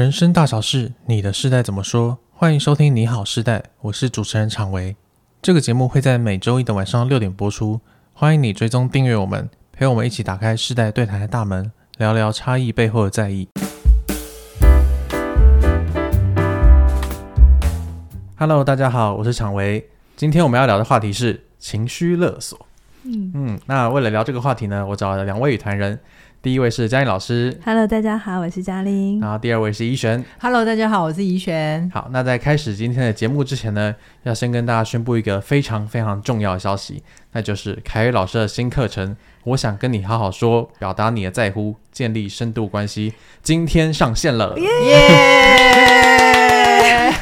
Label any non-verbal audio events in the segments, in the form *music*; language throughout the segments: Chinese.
人生大小事，你的世代怎么说？欢迎收听《你好世代》，我是主持人常维。这个节目会在每周一的晚上六点播出，欢迎你追踪订阅我们，陪我们一起打开世代对谈的大门，聊聊差异背后的在意。Hello，大家好，我是常维。今天我们要聊的话题是情绪勒索。嗯嗯，那为了聊这个话题呢，我找了两位与谈人。第一位是嘉玲老师，Hello，大家好，我是嘉玲。然后第二位是怡璇，Hello，大家好，我是怡璇。好，那在开始今天的节目之前呢，要先跟大家宣布一个非常非常重要的消息，那就是凯宇老师的新课程《我想跟你好好说》，表达你的在乎，建立深度关系，今天上线了，耶、yeah!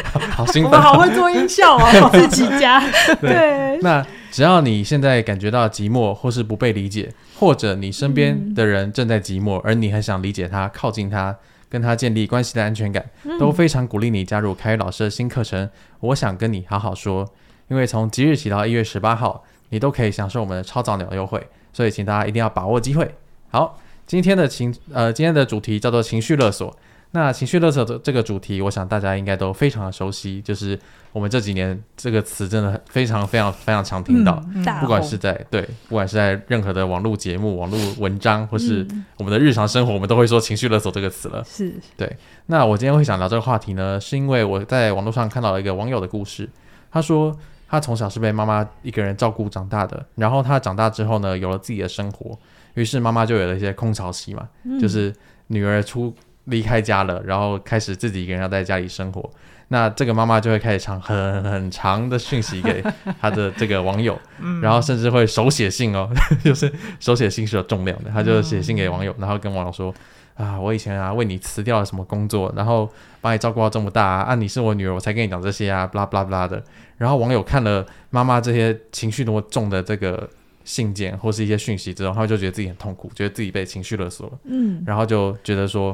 *laughs* 好兴奋，我们好会做音效哦，*laughs* 自己家。对，对那。只要你现在感觉到寂寞，或是不被理解，或者你身边的人正在寂寞，嗯、而你很想理解他、靠近他、跟他建立关系的安全感，嗯、都非常鼓励你加入凯宇老师的新课程。我想跟你好好说，因为从即日起到一月十八号，你都可以享受我们的超早鸟优惠，所以请大家一定要把握机会。好，今天的情呃，今天的主题叫做情绪勒索。那情绪勒索的这个主题，我想大家应该都非常的熟悉，就是我们这几年这个词真的非常非常非常常听到，嗯、不管是在对，不管是在任何的网络节目、网络文章，或是我们的日常生活，我们都会说情绪勒索这个词了。是，对。那我今天会想聊这个话题呢，是因为我在网络上看到了一个网友的故事，他说他从小是被妈妈一个人照顾长大的，然后他长大之后呢，有了自己的生活，于是妈妈就有了一些空巢期嘛，嗯、就是女儿出。离开家了，然后开始自己一个人要在家里生活。那这个妈妈就会开始长很很长的讯息给她的这个网友，然后甚至会手写信哦，*laughs* 就是手写信是有重量的，她就写信给网友，然后跟网友说啊，我以前啊为你辞掉了什么工作，然后把你照顾到这么大啊，啊你是我女儿，我才跟你讲这些啊，巴拉巴拉巴拉的。然后网友看了妈妈这些情绪那么重的这个信件或是一些讯息之后，他就觉得自己很痛苦，觉得自己被情绪勒索了，嗯，然后就觉得说。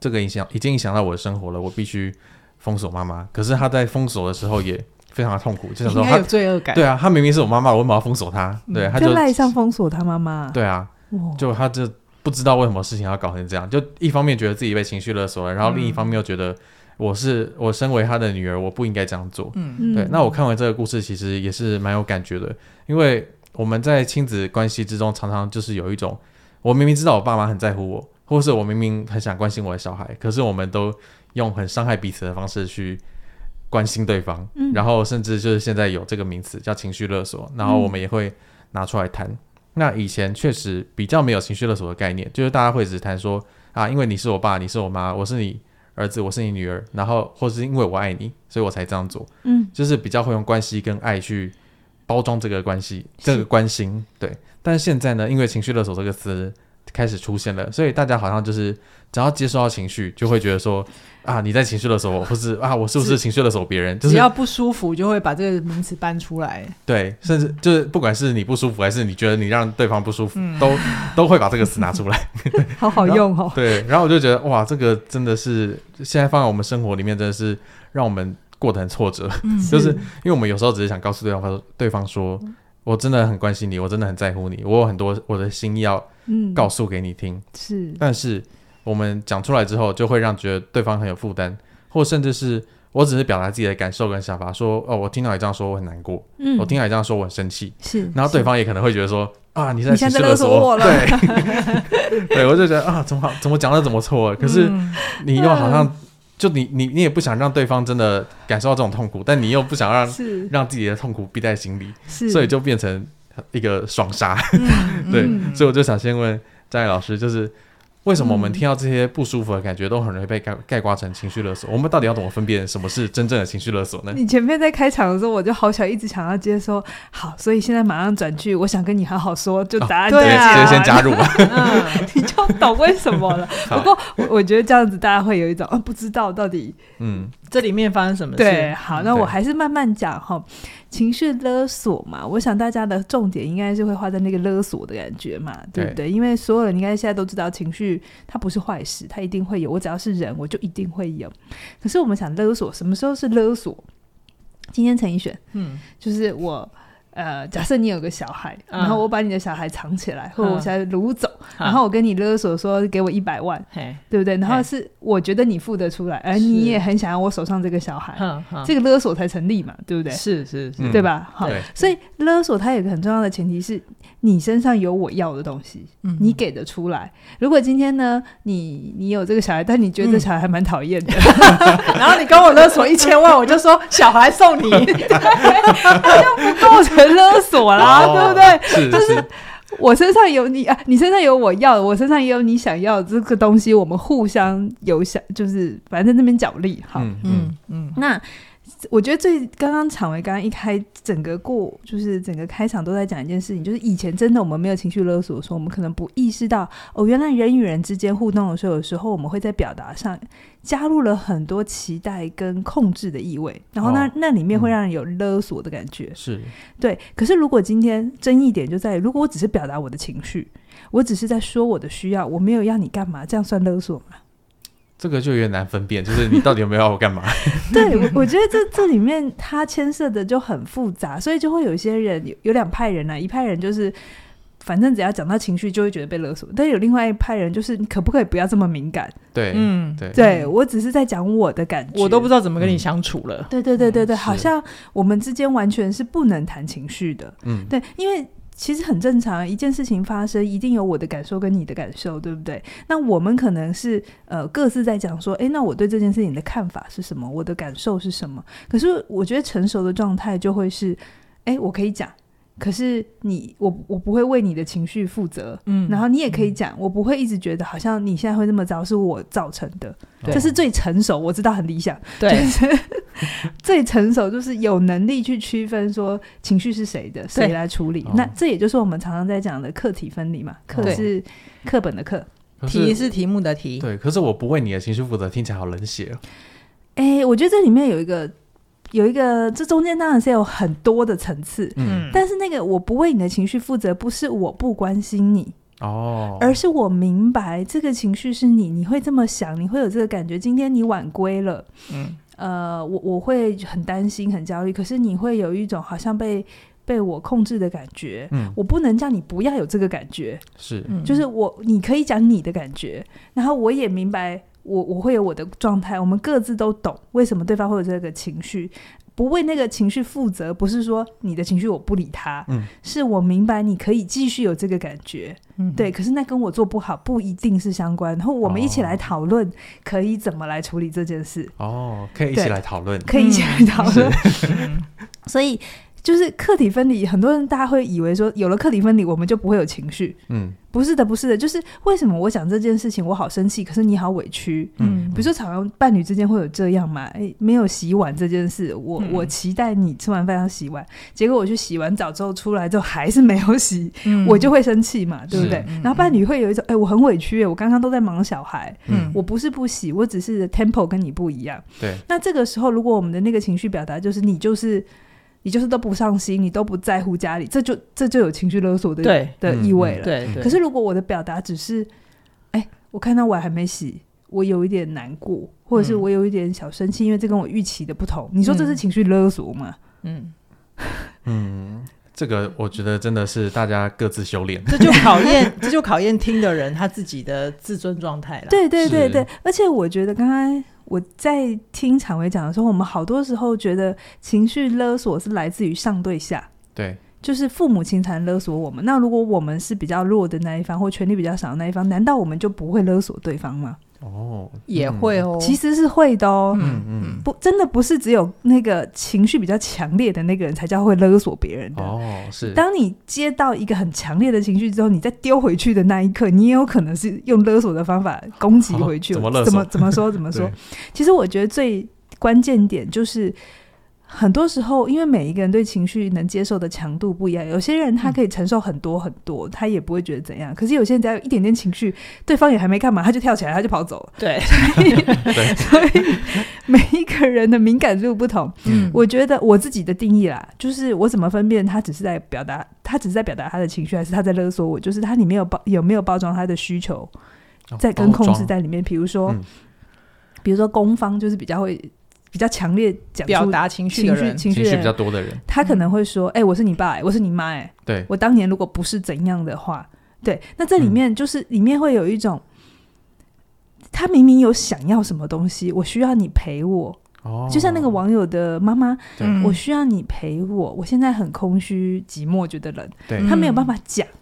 这个影响已经影响到我的生活了，我必须封锁妈妈。可是他在封锁的时候也非常的痛苦，就想说他有罪恶感。对啊，他明明是我妈妈，我为什么要封锁他？对，他就赖上封锁他妈妈。对啊，就他就不知道为什么事情要搞成这样。就一方面觉得自己被情绪勒索了，然后另一方面又觉得我是我身为他的女儿，我不应该这样做。嗯，对。那我看完这个故事，其实也是蛮有感觉的，因为我们在亲子关系之中，常常就是有一种，我明明知道我爸妈很在乎我。或是我明明很想关心我的小孩，可是我们都用很伤害彼此的方式去关心对方，嗯、然后甚至就是现在有这个名词叫情绪勒索，然后我们也会拿出来谈。嗯、那以前确实比较没有情绪勒索的概念，就是大家会只谈说啊，因为你是我爸，你是我妈，我是你儿子，我是你女儿，然后或是因为我爱你，所以我才这样做。嗯，就是比较会用关系跟爱去包装这个关系，这个关心。对，但是现在呢，因为情绪勒索这个词。开始出现了，所以大家好像就是只要接受到情绪，就会觉得说啊，你在情绪的时候，或是啊，我是不是情绪的时候别人？就是只要不舒服，就会把这个名词搬出来。对，甚至就是不管是你不舒服，还是你觉得你让对方不舒服，嗯、都都会把这个词拿出来。*laughs* 好好用哦。对，然后我就觉得哇，这个真的是现在放在我们生活里面，真的是让我们过得很挫折。嗯、就是因为我们有时候只是想告诉对方说，对方说。我真的很关心你，我真的很在乎你，我有很多我的心意要告诉给你听。嗯、是，但是我们讲出来之后，就会让觉得对方很有负担，或甚至是我只是表达自己的感受跟想法，说哦，我听到你这样说，我很难过。嗯，我听到你这样说，我很生气。是，然后对方也可能会觉得说啊，你在情绪勒索我了。对，*laughs* 对我就觉得啊，怎么好，怎么讲的怎么错？可是你又好像。就你你你也不想让对方真的感受到这种痛苦，但你又不想让让自己的痛苦憋在心里，所以就变成一个双杀。嗯、*laughs* 对，嗯、所以我就想先问张毅老师，就是。为什么我们听到这些不舒服的感觉，都很容易被概概括成情绪勒索？我们到底要怎么分辨什么是真正的情绪勒索呢？你前面在开场的时候，我就好想一直想要接说好，所以现在马上转去，我想跟你好好说，就答案、哦、对、啊、直接先加入吧，*laughs* 嗯、你就懂为什么了。*laughs* 不过我我觉得这样子大家会有一种啊，不知道到底嗯这里面发生什么事。对，好，那我还是慢慢讲哈。情绪勒索嘛，我想大家的重点应该是会画在那个勒索的感觉嘛，对不对？对，因为所有人应该现在都知道，情绪它不是坏事，它一定会有。我只要是人，我就一定会有。可是我们想勒索，什么时候是勒索？今天陈奕迅，嗯，就是我呃，假设你有个小孩，嗯。然后我把你的小孩藏起来，嗯。或者我小孩掳走，嗯。然后我跟你勒索说给我一百万，嘿，对不对？然后是我觉得你付得出来，而你也很想要我手上这个小孩，这个勒索才成立嘛，对不对？是是是，嗯。对吧？好，所以勒索它有个很重要的前提是你身上有我要的东西，嗯你给得出来。如果今天呢，你你有这个小孩，但你觉得这小孩还蛮讨厌的，*laughs* 然后你跟我勒索一千万，我就说小孩送你，*laughs* 就不构成勒索啦，哦对不对？是就是我身上有你啊，你身上有我要的，我身上也有你想要的这个东西，我们互相有想，就是反正在那边角力，好。嗯嗯嗯嗯，那我觉得最刚刚场维刚刚一开整个过，就是整个开场都在讲一件事情，就是以前真的我们没有情绪勒索的时候，我们可能不意识到哦，原来人与人之间互动的时候，有时候我们会在表达上加入了很多期待跟控制的意味，然后那、哦那里面会让人有勒索的感觉。是对，可是如果今天争议点就在于，如果我只是表达我的情绪，我只是在说我的需要，我没有要你干嘛，这样算勒索吗？这个就有点难分辨，就是你到底有没有要我干嘛？*laughs* 对，我我觉得这这里面它牵涉的就很复杂，所以就会有一些人有有两派人啊，一派人就是反正只要讲到情绪就会觉得被勒索，但有另外一派人就是你可不可以不要这么敏感？对，嗯对对我只是在讲我的感觉，我都不知道怎么跟你相处了。对对对对对，好像我们之间完全是不能谈情绪的。嗯，对，因为其实很正常，一件事情发生，一定有我的感受跟你的感受，对不对？那我们可能是呃各自在讲说，诶，那我对这件事情的看法是什么？我的感受是什么？可是我觉得成熟的状态就会是，诶，我可以讲，可是你我我不会为你的情绪负责，嗯然后你也可以讲，我不会一直觉得好像你现在会那么糟是我造成的，对这是最成熟，我知道很理想，对，*laughs* 最成熟就是有能力去区分说情绪是谁的，谁来处理。哦那这也就是我们常常在讲的课题分离嘛。课是课本的课。题是题目的题，对，可是我不为你的情绪负责，听起来好冷血哦。哎，我觉得这里面有一个有一个，这中间当然是有很多的层次。嗯，但是那个我不为你的情绪负责，不是我不关心你，哦，而是我明白这个情绪是你，你会这么想，你会有这个感觉。今天你晚归了，嗯呃，我我会很担心、很焦虑，可是你会有一种好像被被我控制的感觉。嗯，我不能叫你不要有这个感觉，是，嗯就是我你可以讲你的感觉，然后我也明白我我会有我的状态，我们各自都懂为什么对方会有这个情绪，不为那个情绪负责，不是说你的情绪我不理他，嗯，是我明白你可以继续有这个感觉，嗯对，可是那跟我做不好不一定是相关，然后我们一起来讨论可以怎么来处理这件事，哦，可以一起来讨论。可以一起来讨论，*laughs* 嗯所以。就是客体分离，很多人大家会以为说有了客体分离，我们就不会有情绪。嗯不是的，不是的，就是为什么我讲这件事情，我好生气，可是你好委屈。嗯比如说，常常伴侣之间会有这样嘛？诶，没有洗碗这件事，我、嗯我期待你吃完饭要洗碗，结果我去洗完澡之后出来之后还是没有洗，嗯我就会生气嘛，对不对？嗯然后伴侣会有一种，哎，我很委屈，我刚刚都在忙小孩，嗯我不是不洗，我只是 tempo 跟你不一样。对，那这个时候，如果我们的那个情绪表达就是你就是你就是都不上心，你都不在乎家里，这就这就有情绪勒索的对的意味了。对对，可是如果我的表达只是，哎，我看到碗还没洗，我有一点难过，或者是我有一点小生气，因为这跟我预期的不同。你说这是情绪勒索吗？嗯，*laughs* 嗯，这个我觉得真的是大家各自修炼。这就考验，*laughs* 这就考验听的人他自己的自尊状态了。对对对对，而且我觉得刚刚我在听常伟讲的时候，我们好多时候觉得情绪勒索是来自于上对下。对，就是父母亲才勒索我们。那如果我们是比较弱的那一方，或权力比较少的那一方，难道我们就不会勒索对方吗？哦，也会哦，其实是会的哦。嗯嗯，不，真的不是只有那个情绪比较强烈的那个人才叫会勒索别人的。哦，是，当你接到一个很强烈的情绪之后，你再丢回去的那一刻，你也有可能是用勒索的方法攻击回去。哦 *laughs* 怎么勒索怎么怎么说？怎么说？*laughs* 其实我觉得最关键点就是。很多时候，因为每一个人对情绪能接受的强度不一样，有些人他可以承受很多很多，他也不会觉得怎样。可是有些人只要有一点点情绪，对方也还没干嘛，他就跳起来，他就跑走了。*laughs* 对，对，所以每一个人的敏感度不同。*laughs* 嗯我觉得我自己的定义啦，就是我怎么分辨他只是在表达，他只是在表达他的情绪，还是他在勒索我？就是他里面有包有没有包装他的需求，哦在跟控制在里面。比如说，嗯比如说攻方就是比较会比较强烈讲表达情绪的人，情绪情绪比较多的人，他可能会说：“哎、嗯欸，我是你爸、欸，我是你妈、欸，哎，对，我当年如果不是怎样的话，对，那这里面就是、嗯、里面会有一种，他明明有想要什么东西，我需要你陪我，哦，就像那个网友的妈妈，我需要你陪我，我现在很空虚、寂寞，觉得冷，对，他没有办法讲。”嗯，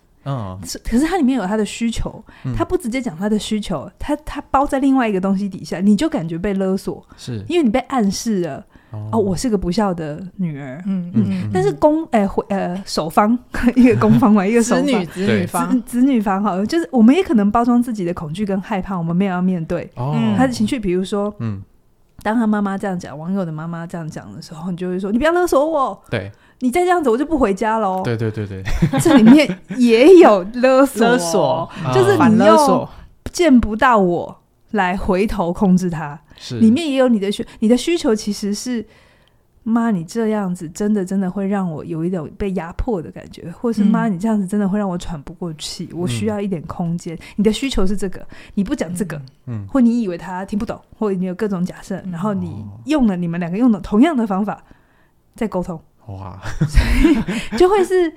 可是它里面有他的需求，嗯、他不直接讲他的需求，他他包在另外一个东西底下，你就感觉被勒索，是。因为你被暗示了哦，哦，我是个不孝的女儿，嗯嗯，嗯，但是公哎、回、呃守方 *laughs* 一个公方嘛，*laughs* 一个守方。子女子女方。子，女方好，就是我们也可能包装自己的恐惧跟害怕，我们没有要面对。哦，他的情绪，比如说嗯，当他妈妈这样讲，网友的妈妈这样讲的时候，你就会说你不要勒索我，对。你再这样子，我就不回家喽。对对对对，*laughs* 这里面也有勒索，勒索就是你又见不到我来回头控制他。是，里面也有你的需，你的需求其实是妈，你这样子真的真的会让我有一种被压迫的感觉，或是妈，你这样子真的会让我喘不过气，嗯，我需要一点空间。你的需求是这个，你不讲这个，嗯，或你以为他听不懂，或你有各种假设，然后你用了你们两个用的同样的方法在沟通。哇，所以 *laughs* 就会是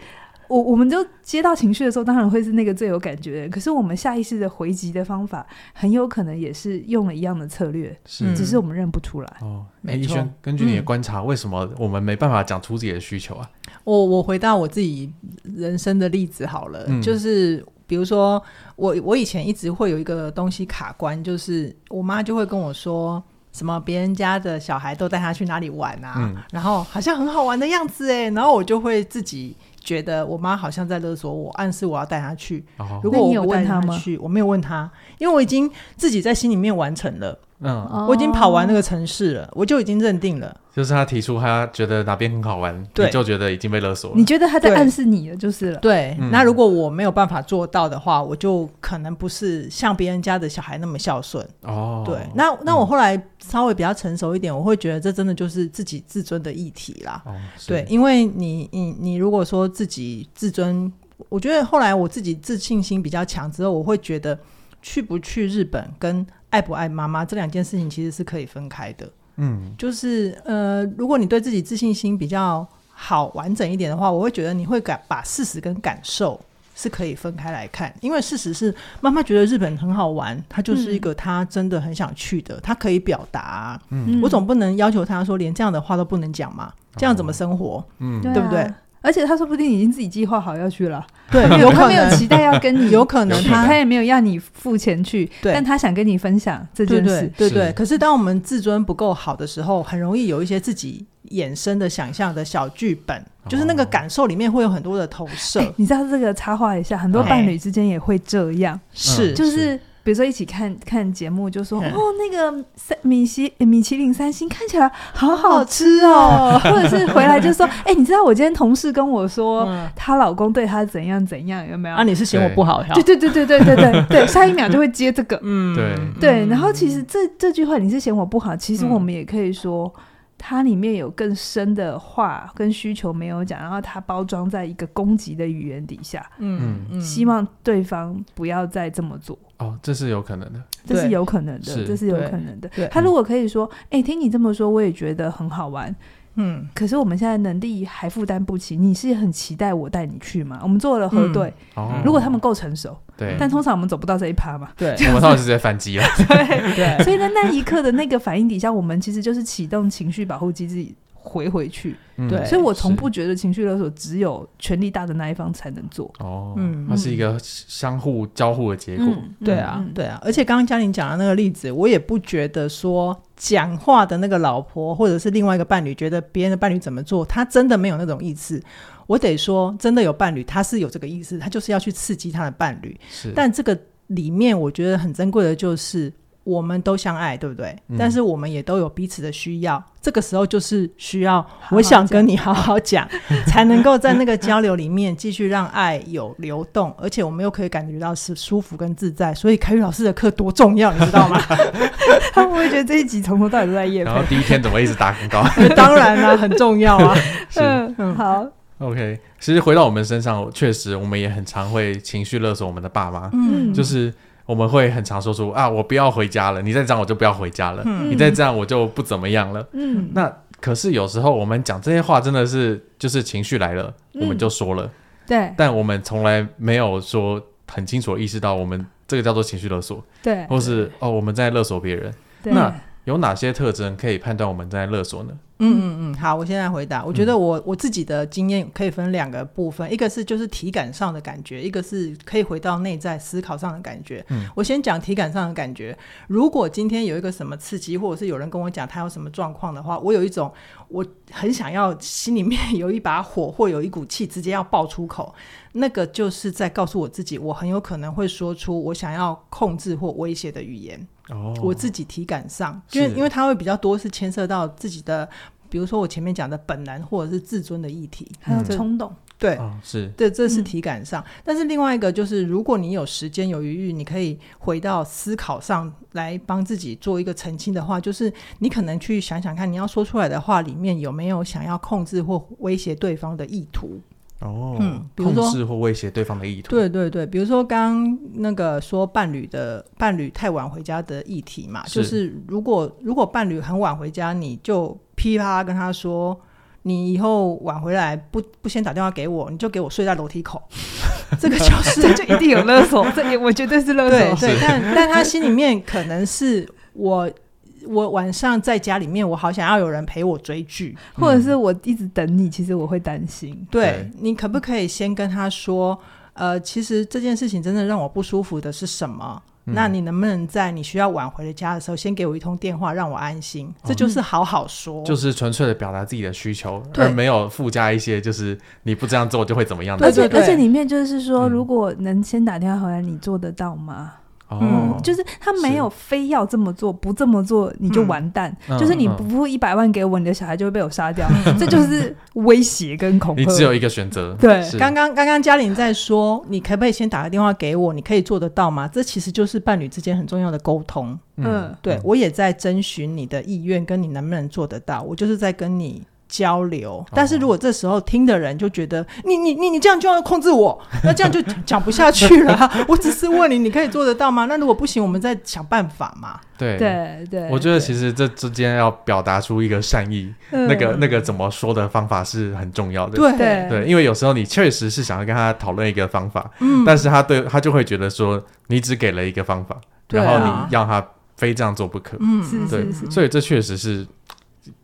我，我们就接到情绪的时候，当然会是那个最有感觉的。可是我们下意识的回击的方法，很有可能也是用了一样的策略，是，只是我们认不出来。哦，哎，怡萱，根据你的观察，嗯，为什么我们没办法讲出自己的需求啊？我我回到我自己人生的例子好了，嗯，就是比如说我我以前一直会有一个东西卡关，就是我妈就会跟我说。什么别人家的小孩都带他去哪里玩啊？嗯、然后好像很好玩的样子哎，然后我就会自己觉得我妈好像在勒索我，暗示我要带他去。哦、如果我不带他去，我没有问他，因为我已经自己在心里面完成了。嗯，我已经跑完那个城市了，我就已经认定了。就是他提出他觉得哪边很好玩，对，你就觉得已经被勒索了。你觉得他在暗示你了，就是了。对，嗯、那如果我没有办法做到的话，我就可能不是像别人家的小孩那么孝顺。哦，对，那那我后来稍微比较成熟一点，我会觉得这真的就是自己自尊的议题啦。哦，对，因为你你你如果说自己自尊，我觉得后来我自己自信心比较强之后，我会觉得去不去日本跟。爱不爱妈妈这两件事情其实是可以分开的，嗯，就是呃，如果你对自己自信心比较好、完整一点的话，我会觉得你会感把事实跟感受是可以分开来看，因为事实是妈妈觉得日本很好玩，她就是一个她真的很想去的，她可以表达，嗯，我总不能要求她说连这样的话都不能讲嘛，这样怎么生活？嗯，对不对？而且他说不定已经自己计划好要去了，对，有可能。没有期待要跟你，*laughs* 有可能他他也没有要你付钱去，对，但他想跟你分享这件事，对对，对对。可是当我们自尊不够好的时候，很容易有一些自己衍生的想象的小剧本，哦，就是那个感受里面会有很多的投射。欸，你知道这个插画一下，很多伴侣之间也会这样，是，就是。比如说一起看看节目，就说哦，那个三米西米其林三星看起来好好吃哦，*laughs* 或者是回来就说，*laughs* 哎，你知道我今天同事跟我说，她老公对她怎样怎样，有没有？啊，你是嫌我不好呀？对对对对对对对对，*laughs* 下一秒就会接这个，嗯，对对。然后其实这这句话你是嫌我不好，其实我们也可以说。它里面有更深的话跟需求没有讲，然后它包装在一个攻击的语言底下，嗯嗯，希望对方不要再这么做。哦，这是有可能的，这是有可能的，这是有可能的。他如果可以说，哎、欸，听你这么说，我也觉得很好玩。嗯，可是我们现在能力还负担不起，你是很期待我带你去吗？我们做了核对，如果他们够成熟，对，但通常我们走不到这一趴嘛，对，*laughs* 我们通常是直接反击了，对。对，*laughs* 所以在那一刻的那个反应底下，我们其实就是启动情绪保护机制。回回去，对、嗯，所以我从不觉得情绪勒索只有权力大的那一方才能做。哦，嗯，它是一个相互交互的结果。嗯、对啊、嗯，对啊。而且刚刚嘉玲讲的那个例子，我也不觉得说讲话的那个老婆或者是另外一个伴侣觉得别人的伴侣怎么做，他真的没有那种意思。我得说，真的有伴侣，他是有这个意思，他就是要去刺激他的伴侣。是，但这个里面我觉得很珍贵的就是。我们都相爱，对不对？嗯，但是我们也都有彼此的需要。这个时候就是需要，我想跟你好好讲，*laughs* 才能够在那个交流里面继续让爱有流动，而且我们又可以感觉到是舒服跟自在。所以凯宇老师的课多重要，你知道吗？*laughs* 他会不会觉得这一集从头到尾都在业配？然后第一天怎么一直打广告？*laughs* 当然啦，很重要啊。嗯嗯，好。OK，其实回到我们身上，确实我们也很常会情绪勒索我们的爸妈。嗯，就是。我们会很常说出啊，我不要回家了，你再这样我就不要回家了，嗯、你再这样我就不怎么样了。嗯，那可是有时候我们讲这些话真的是就是情绪来了，嗯、我们就说了，对，但我们从来没有说很清楚意识到我们这个叫做情绪勒索，对，或是哦我们在勒索别人，对。那有哪些特征可以判断我们在勒索呢？嗯嗯嗯，好，我现在回答。我觉得我、嗯、我自己的经验可以分两个部分，一个是就是体感上的感觉，一个是可以回到内在思考上的感觉。嗯，我先讲体感上的感觉。如果今天有一个什么刺激，或者是有人跟我讲他有什么状况的话，我有一种我很想要心里面 *laughs* 有一把火或有一股气直接要爆出口，那个就是在告诉我自己，我很有可能会说出我想要控制或威胁的语言。哦，我自己体感上，因为因为它会比较多是牵涉到自己的。比如说我前面讲的本能或者是自尊的议题，还有冲动，对，哦、是对，这是体感上。嗯、但是另外一个就是，如果你有时间有余裕，你可以回到思考上来帮自己做一个澄清的话，就是你可能去想想看，你要说出来的话里面有没有想要控制或威胁对方的意图。哦，嗯，比如说控制或威胁对方的意图，对对对，比如说刚刚那个说伴侣的伴侣太晚回家的议题嘛，是。就是如果如果伴侣很晚回家，你就噼啪啦跟他说，你以后晚回来不不先打电话给我，你就给我睡在楼梯口，*laughs* 这个就是这就一定有勒索，这也我绝对是勒索，对，对，但但他心里面可能是我。我晚上在家里面，我好想要有人陪我追剧，或者是我一直等你。其实我会担心。对，对你可不可以先跟他说，呃，其实这件事情真的让我不舒服的是什么？嗯、那你能不能在你需要晚回的家的时候，先给我一通电话，让我安心？哦、这就是好好说，就是纯粹的表达自己的需求，而没有附加一些就是你不这样做就会怎么样的。而且而且里面就是说，如果能先打电话回来，你做得到吗？嗯，就是他没有非要这么做，不这么做你就完蛋。就是你不付一百万给我，你的小孩就会被我杀掉。*laughs* 这就是威胁跟恐吓。你只有一个选择。对，刚刚刚刚嘉玲在说，你可不可以先打个电话给我？你可以做得到吗？这其实就是伴侣之间很重要的沟通。嗯，对，我也在征询你的意愿，跟你能不能做得到。我就是在跟你。交流，但是如果这时候听的人就觉得、哦、你你你你这样就要控制我，*laughs* 那这样就讲不下去了。*laughs* 我只是问你，你可以做得到吗？那如果不行，我们再想办法嘛。对对对，我觉得其实这之间要表达出一个善意，对那个那个怎么说的方法是很重要的。对对，因为有时候你确实是想要跟他讨论一个方法，嗯，但是他对他就会觉得说你只给了一个方法，然后你要他非这样做不可。嗯，对，所以这确实是。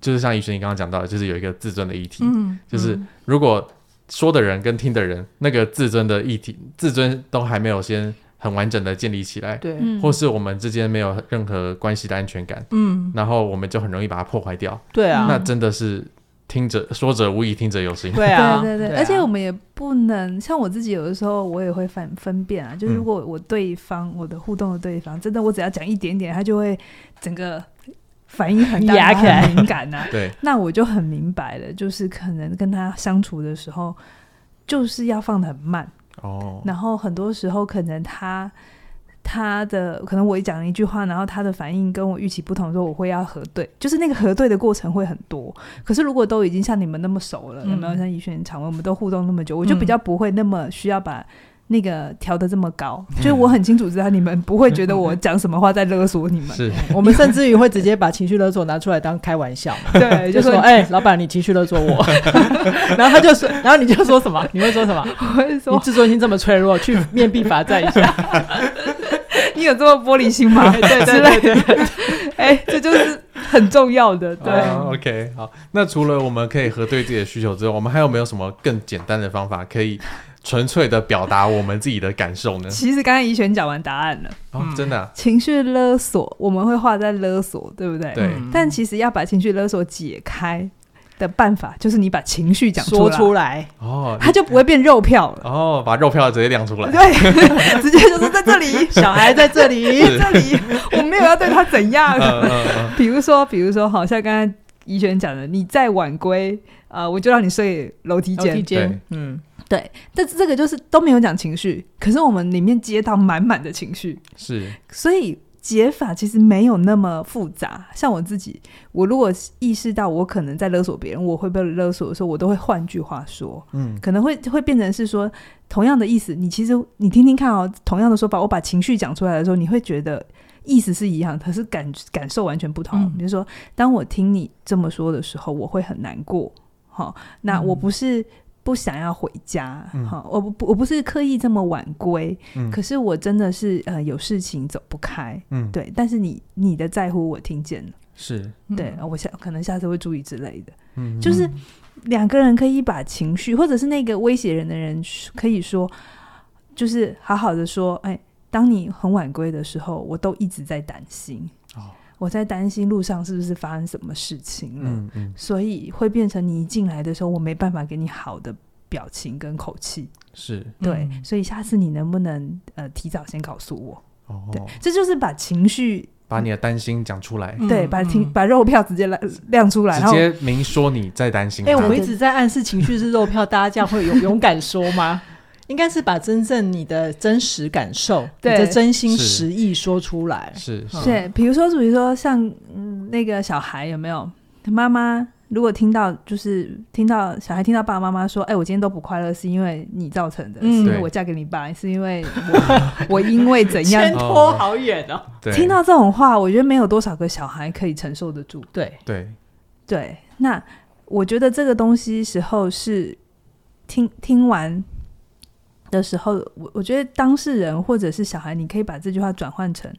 就是像医生你刚刚讲到的，就是有一个自尊的议题，嗯、就是如果说的人跟听的人那个自尊的议题，自尊都还没有先很完整的建立起来，对，或是我们之间没有任何关系的安全感，嗯，然后我们就很容易把它破坏掉，对啊，那真的是听者说者无意，听者有心，对啊，对对对，而且我们也不能像我自己有的时候我也会分分辨啊，就是如果我对方、嗯、我的互动的对方真的我只要讲一点点，他就会整个。反应很大，很敏感呐。*laughs* 对，那我就很明白了，就是可能跟他相处的时候，就是要放的很慢哦。然后很多时候可能他他的可能我一讲一句话，然后他的反应跟我预期不同的时候，我会要核对，就是那个核对的过程会很多。可是如果都已经像你们那么熟了，有没有像怡轩、常文，我们都互动那么久，我就比较不会那么需要把。那个调的这么高，就是我很清楚知道你们不会觉得我讲什么话在勒索你们。是，*laughs* 我们甚至于会直接把情绪勒索拿出来当开玩笑。*laughs* 对，*laughs* 就说：“哎，老板，你情绪勒索我。”然后他就说：“然后你就说什么？你会说什么？我会说：你自尊心这么脆弱，去面壁罚站一下。你有这么玻璃心吗？对对对对。哎，这就是很重要的。对，OK，好。那除了我们可以核对自己的需求之外，我们还有没有什么更简单的方法可以？纯粹的表达我们自己的感受呢？其实刚刚怡璇讲完答案了。哦，真的啊？情绪勒索我们会画在勒索，对不对？对。但其实要把情绪勒索解开的办法，就是你把情绪讲说出来哦，它就不会变肉票了。哦，把肉票直接亮出来。对，*laughs* 直接就是在这里，*laughs* 小孩在这里，这里，我没有要对他怎样。比如说，比如说，好像刚刚怡璇讲的，你再晚归，呃，我就让你睡楼梯间。楼梯间，嗯。对，但是这个就是都没有讲情绪，可是我们里面接到满满的情绪，是，所以解法其实没有那么复杂。像我自己，我如果意识到我可能在勒索别人，我会被勒索的时候，我都会换句话说，嗯，可能会会变成是说同样的意思。你其实你听听看哦，同样的说法，我把情绪讲出来的时候，你会觉得意思是一样，可是感感受完全不同。比如说，当我听你这么说的时候，我会很难过。好，那我不是。不想要回家，好、嗯，我不我不是刻意这么晚归，嗯、可是我真的是呃有事情走不开，嗯，对，但是你你的在乎我听见了，是。对，我下可能下次会注意之类的，嗯，就是两个人可以把情绪，或者是那个威胁人的人可以说，就是好好的说，哎，当你很晚归的时候，我都一直在担心，哦，我在担心路上是不是发生什么事情了，嗯嗯，所以会变成你一进来的时候，我没办法给你好的。表情跟口气是对，嗯、所以下次你能不能呃提早先告诉我？哦，对，这就是把情绪、把你的担心讲出来，对，把情把肉票直接来亮出来，直接明说你在担心。哎、欸，我们一直在暗示情绪是肉票，大家这样会有 *laughs* 勇敢说吗？应该是把真正你的真实感受、对。你的真心实意说出来。是是，对，比如说，比如说像嗯那个小孩有没有？妈妈？如果听到就是听到小孩听到爸爸妈妈说：“哎、欸，我今天都不快乐，是因为你造成的，嗯、是因为我嫁给你爸，是因为我我因为怎样 *laughs* 牵拖好远哦。”听到这种话，我觉得没有多少个小孩可以承受得住。对。对。对，那我觉得这个东西时候是听听完的时候，我我觉得当事人或者是小孩，你可以把这句话转换成。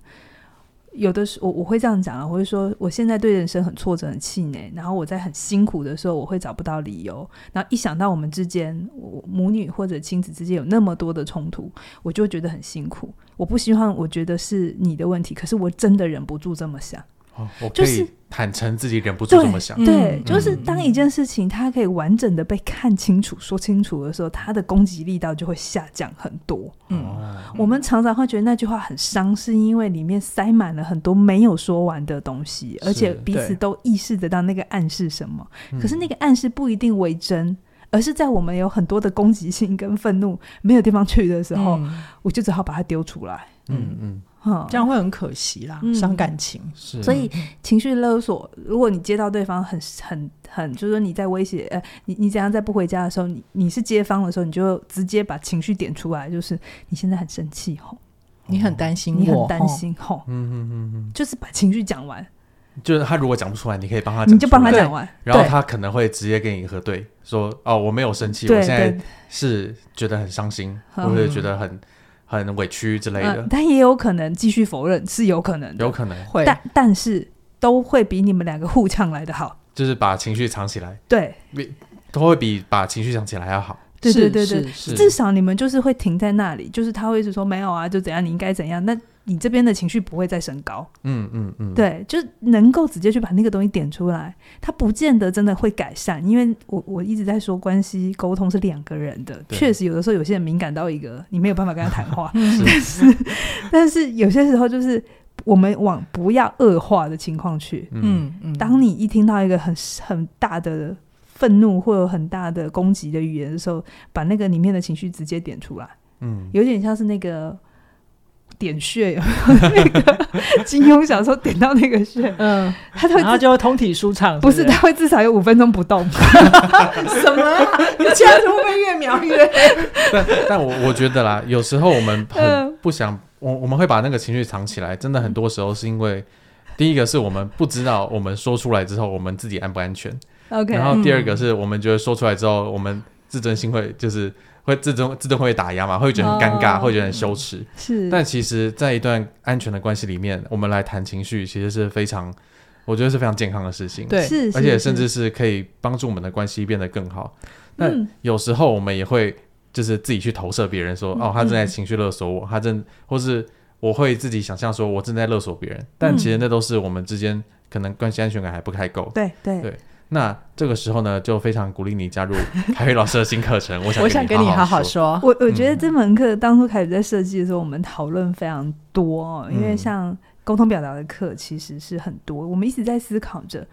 有的时候我我会这样讲啊，我会说我现在对人生很挫折、很气馁，然后我在很辛苦的时候，我会找不到理由，然后一想到我们之间，我母女或者亲子之间有那么多的冲突，我就觉得很辛苦。我不希望我觉得是你的问题，可是我真的忍不住这么想。哦，我可以坦诚自己忍不住这么想。对，嗯、就是当一件事情它可以完整的被看清楚、说清楚的时候，它的攻击力道就会下降很多。嗯，哦、我们常常会觉得那句话很伤，是因为里面塞满了很多没有说完的东西，而且彼此都意识得到那个暗示什么。可是那个暗示不一定为真，而是在我们有很多的攻击性跟愤怒没有地方去的时候，嗯、我就只好把它丢出来。嗯嗯。嗯这样会很可惜啦，伤、嗯、感情。是，所以情绪勒索，如果你接到对方很很很，就是说你在威胁，呃，你你怎样在不回家的时候，你你是街坊的时候，你就直接把情绪点出来，就是你现在很生气吼，你很担心，你很担心吼，嗯嗯嗯嗯，就是把情绪讲完。就是他如果讲不出来，你可以帮他讲，你就帮他讲完，然后他可能会直接跟你核对，说哦，我没有生气，我现在是觉得很伤心，或者觉得很。很委屈之类的，但也有可能继续否认，是有可能的，有可能。会，但但是都会比你们两个互呛来的好，就是把情绪藏起来，对，比都会比把情绪藏起来要好，对对对对，至少你们就是会停在那里，就是他会一直说没有啊，就怎样，你应该怎样，那。你这边的情绪不会再升高，嗯嗯嗯，对，就能够直接去把那个东西点出来，它不见得真的会改善，因为我我一直在说关系沟通是两个人的，确实有的时候有些人敏感到一个你没有办法跟他谈话，*laughs* 是但是 *laughs* 但是有些时候就是我们往不要恶化的情况去，嗯嗯，当你一听到一个很很大的愤怒或有很大的攻击的语言的时候，把那个里面的情绪直接点出来，嗯，有点像是那个。点穴有没有那个金庸小说点到那个穴，嗯，他然后就会通体舒畅。不是，他会至少有五分钟不动。*laughs* 什么？你这样子会不会越描越黑？但但我我觉得啦，有时候我们很不想，我我们会把那个情绪藏起来。真的很多时候是因为，*laughs* 第一个是我们不知道我们说出来之后，我们自己安不安全。OK。然后第二个是我们觉得说出来之后，我们自尊心会就是。会自动自动会打压嘛？会觉得很尴尬，哦、会觉得很羞耻。是，但其实，在一段安全的关系里面，我们来谈情绪，其实是非常，我觉得是非常健康的事情。对，是，而且甚至是可以帮助我们的关系变得更好。那有时候我们也会就是自己去投射别人说，说、嗯、哦，他正在情绪勒索我，他正，或是我会自己想象说我正在勒索别人，但其实那都是我们之间可能关系安全感还不太够。对对对。那这个时候呢，就非常鼓励你加入凯宇老师的新课程。我想我想跟你好好说。我我觉得这门课当初凯宇在设计的时候，我们讨论非常多哦。嗯、因为像沟通表达的课其实是很多，我们一直在思考着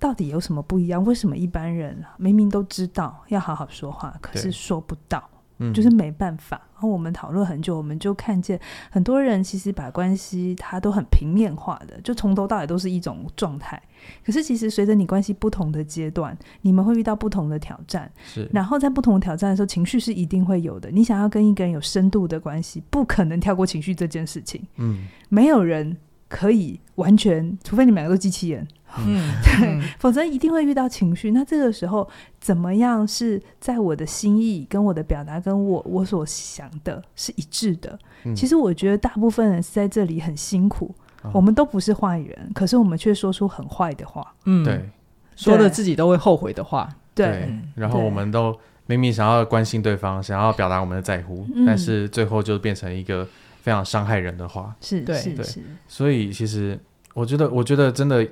到底有什么不一样？为什么一般人明明都知道要好好说话，可是说不到？嗯，就是没办法。然后我们讨论很久，我们就看见很多人其实把关系他都很平面化的，就从头到尾都是一种状态。可是其实随着你关系不同的阶段，你们会遇到不同的挑战。是，然后在不同的挑战的时候，情绪是一定会有的。你想要跟一个人有深度的关系，不可能跳过情绪这件事情。嗯，没有人可以完全，除非你们两个都机器人。嗯，*laughs* 对，否则一定会遇到情绪。那这个时候怎么样是在我的心意跟我的表达跟我我所想的是一致的？嗯，其实我觉得大部分人是在这里很辛苦，哦，我们都不是坏人，可是我们却说出很坏的话。嗯，对，说了自己都会后悔的话。对，对，然后我们都明明想要关心对方，想要表达我们的在乎，嗯，但是最后就变成一个非常伤害人的话。是，对，对，是。所以其实我觉得，我觉得真的。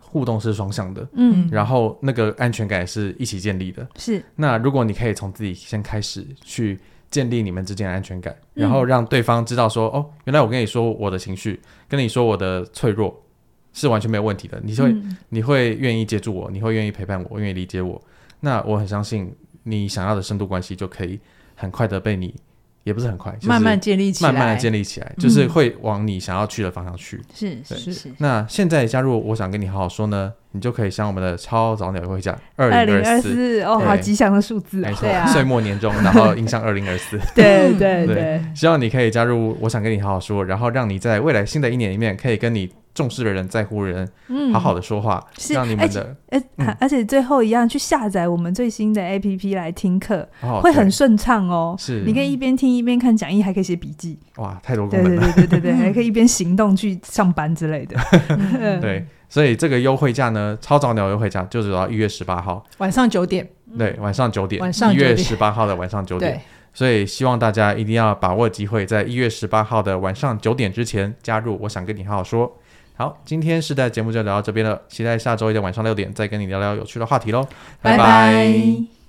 互动是双向的，嗯，然后那个安全感是一起建立的，是。那如果你可以从自己先开始去建立你们之间的安全感，嗯，然后让对方知道说，哦，原来我跟你说我的情绪，跟你说我的脆弱是完全没有问题的，你会，嗯，你会愿意接住我，你会愿意陪伴我，愿意理解我，那我很相信你想要的深度关系就可以很快的被你。也不是很快，就是、慢慢建立起来，慢慢的建立起来，就是会往你想要去的方向去。是是是。那现在加入，我想跟你好好说呢，你就可以像我们的超早鸟优惠价二零二四哦，好吉祥的数字，没错，岁末年终，然后迎向二零二四。*laughs* 对对对，希望你可以加入，我想跟你好好说，然后让你在未来新的一年里面，可以跟你。重视的人，在乎的人，嗯，好好的说话，是让你们的，而而且最后一样，去下载我们最新的 APP 来听课，哦，会很顺畅哦。是，你可以一边听一边看讲义，还可以写笔记。哇，太多功能了。对对对对对，*laughs* 还可以一边行动去上班之类的。*laughs* 对，所以这个优惠价呢，超早鸟优惠价就只到一月十八号晚上九点。对，晚上九点，晚上一月十八号的晚上九点。所以希望大家一定要把握机会，在一月十八号的晚上九点之前加入。我想跟你好好说。好，今天世代节目就聊到这边了，期待下周一的晚上六点再跟你聊聊有趣的话题喽，拜拜。拜拜。